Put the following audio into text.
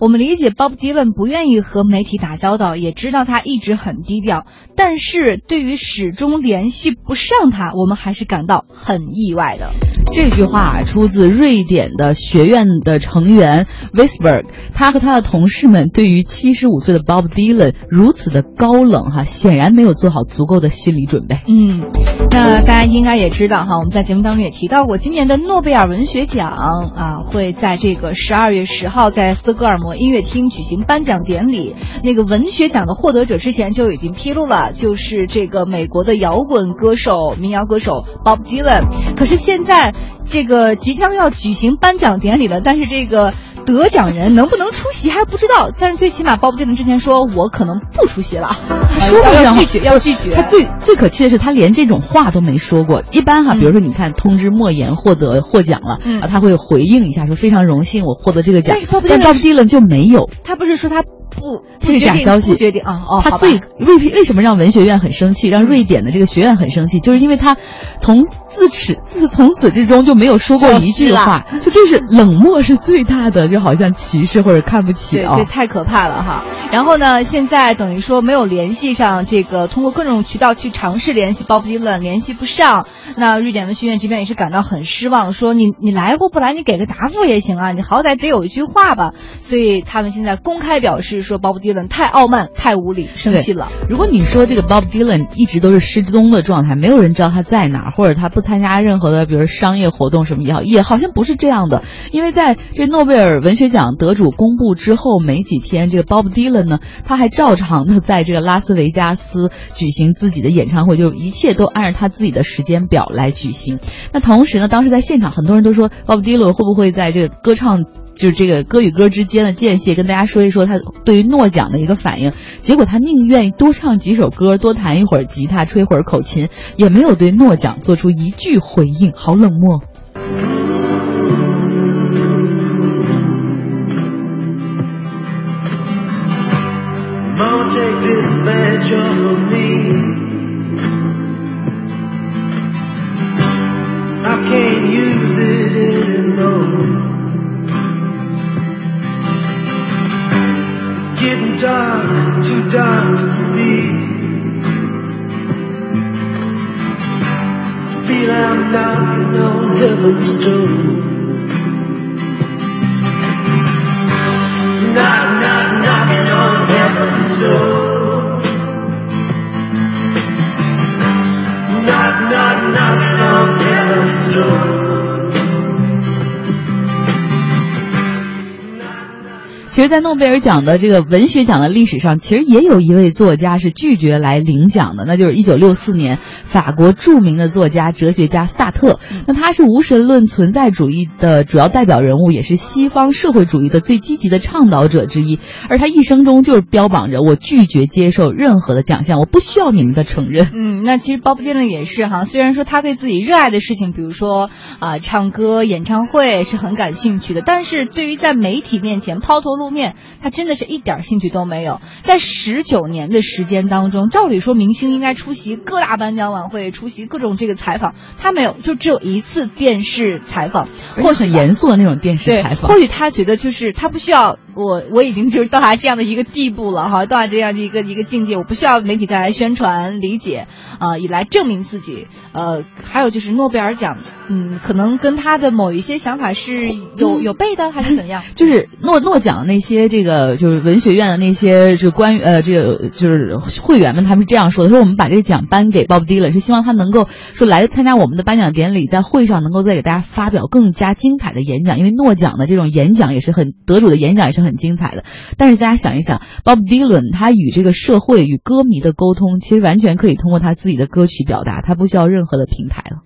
我们理解 Bob Dylan 不愿意和媒体打交道，也知道他一直很低调，但是对于始终联系不上他，我们还是感到很意外的。这句话出自瑞典的学院的成员 Visberg，他和他的同事们对于七十五岁的 Bob Dylan 如此的高冷哈，显然没有做好足够的心理准备。嗯，那大家应该也知道哈，我们在节目当中也提到过，今年的诺贝尔文学奖啊，会在这个十二月十号在斯德哥尔摩音乐厅举行颁奖典礼。那个文学奖的获得者之前就已经披露了，就是这个美国的摇滚歌手、民谣歌手 Bob Dylan。可是现在。这个即将要举行颁奖典礼了，但是这个得奖人能不能出席还不知道。但是最起码鲍勃迪伦之前说，我可能不出席了，他说要拒绝，要拒绝。他最最可气的是，他连这种话都没说过。一般哈，比如说你看通知莫言获得获奖了，啊，他会回应一下说非常荣幸我获得这个奖。但鲍勃迪伦就没有，他不是说他。不，这是假消息。决定啊，哦，他最为为什么让文学院很生气，让瑞典的这个学院很生气，就是因为他从自始自从此之中就没有说过一句话，就这是冷漠是最大的，就好像歧视或者看不起啊，对，太可怕了哈。然后呢，现在等于说没有联系上这个，通过各种渠道去尝试联系 Bob Dylan，，联系不上。那瑞典文学院这边也是感到很失望，说你你来或不来，你给个答复也行啊，你好歹得有一句话吧。所以他们现在公开表示说，Bob Dylan 太傲慢、太无理，生气了。如果你说这个 Bob Dylan 一直都是失踪的状态，没有人知道他在哪儿，或者他不参加任何的，比如商业活动什么也好，也好像不是这样的。因为在这诺贝尔文学奖得主公布之后没几天，这个 Bob Dylan 呢，他还照常的在这个拉斯维加斯举行自己的演唱会，就一切都按照他自己的时间表来举行。那同时呢，当时在现场很多人都说，Bob Dylan 会不会在这个歌唱，就是这个歌与歌之间的间隙，跟大家说一说他对于诺奖的一个反应。结果他宁愿多唱几首歌，多弹一会儿吉他，吹会儿口琴，也没有对诺奖做出一句回应，好冷漠。Dark, too dark to see. Feel I'm knocking on heaven's door. 其实，在诺贝尔奖的这个文学奖的历史上，其实也有一位作家是拒绝来领奖的，那就是一九六四年法国著名的作家、哲学家萨特。那他是无神论存在主义的主要代表人物，也是西方社会主义的最积极的倡导者之一。而他一生中就是标榜着我拒绝接受任何的奖项，我不需要你们的承认。嗯，那其实鲍勃迪伦也是哈，虽然说他对自己热爱的事情，比如说啊唱歌、演唱会是很感兴趣的，但是对于在媒体面前抛头。露面，他真的是一点兴趣都没有。在十九年的时间当中，照理说明星应该出席各大颁奖晚会，出席各种这个采访，他没有，就只有一次电视采访，或很严肃的那种电视采访。或许他觉得就是他不需要我，我已经就是到达这样的一个地步了哈，到达这样的一个一个境界，我不需要媒体再来宣传、理解啊，以来证明自己。呃，还有就是诺贝尔奖，嗯，可能跟他的某一些想法是有有背的，还是怎样？就是诺诺奖。那些这个就是文学院的那些这关于呃这个就是会员们，他们是这样说的：说我们把这个奖颁给 Bob Dylan，，是希望他能够说来参加我们的颁奖典礼，在会上能够再给大家发表更加精彩的演讲。因为诺奖的这种演讲也是很得主的演讲也是很精彩的。但是大家想一想，，Bob Dylan 他与这个社会与歌迷的沟通，其实完全可以通过他自己的歌曲表达，他不需要任何的平台了。